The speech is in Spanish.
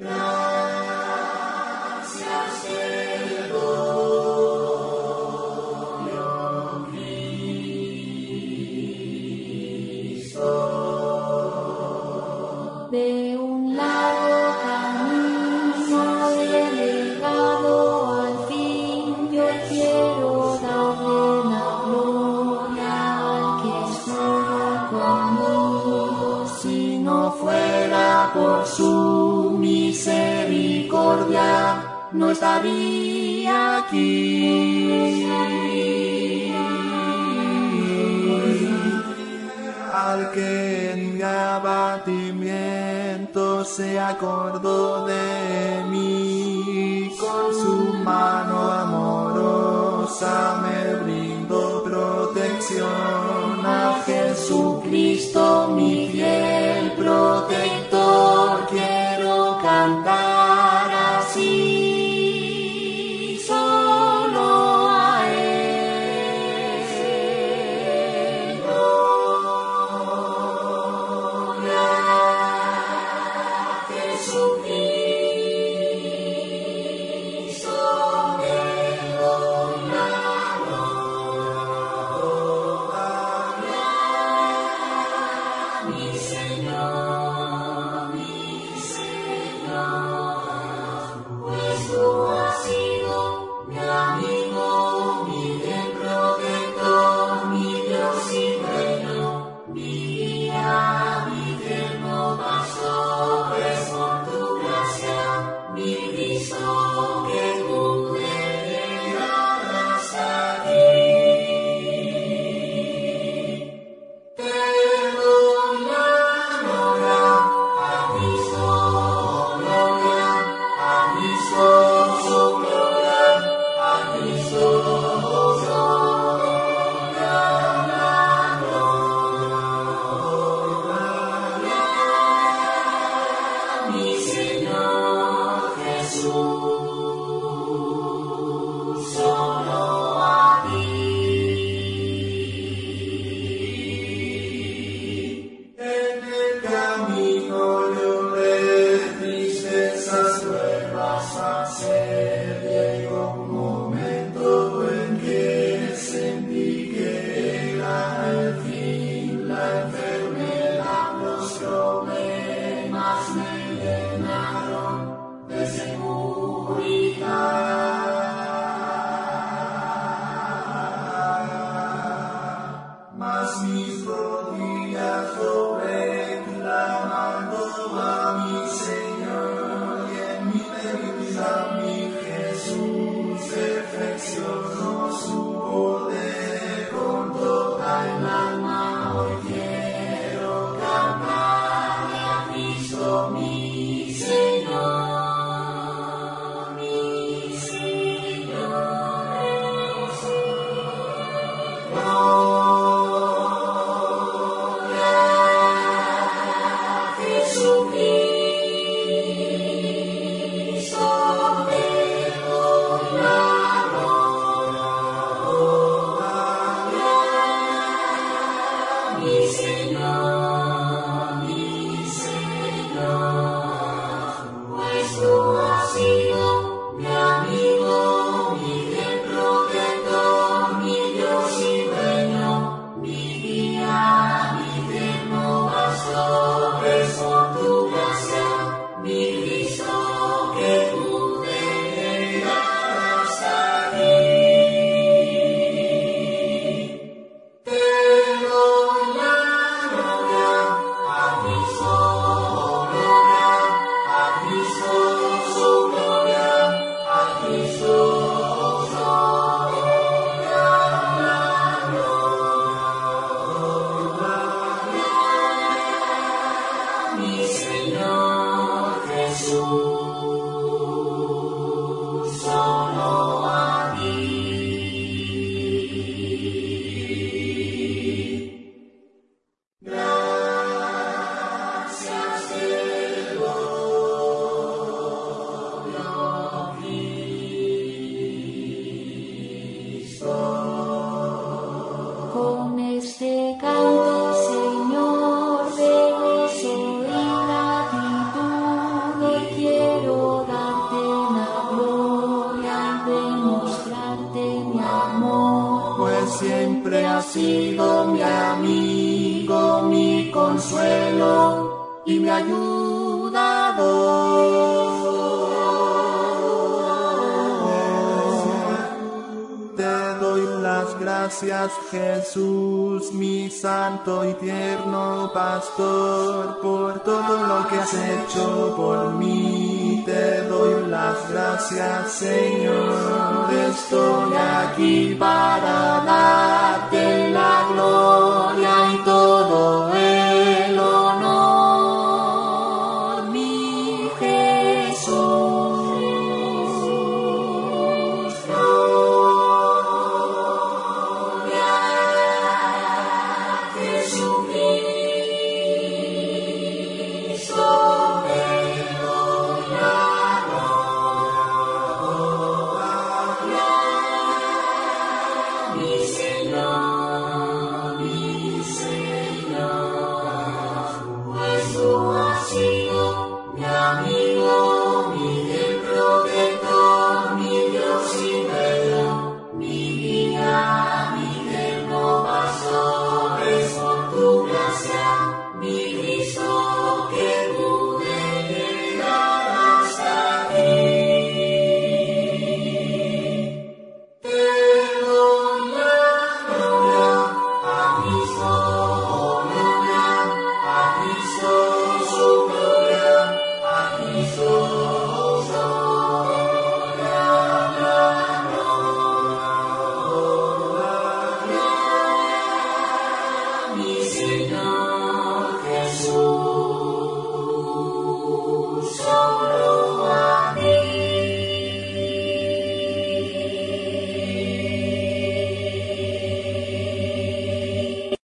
De un lado, al fin, quiero darte la gloria al que sacó, si no fuera por su no estaría aquí. Al que en abatimiento se acordó de mí, con su mano amorosa me brindó protección a Jesucristo. Oh. Peace. Sido mi amigo, mi consuelo y mi ayudador. Te doy las gracias, Jesús, mi santo y tierno pastor, por todo lo que has hecho por mí. Te doy las gracias, Señor. Estoy aquí Jesus.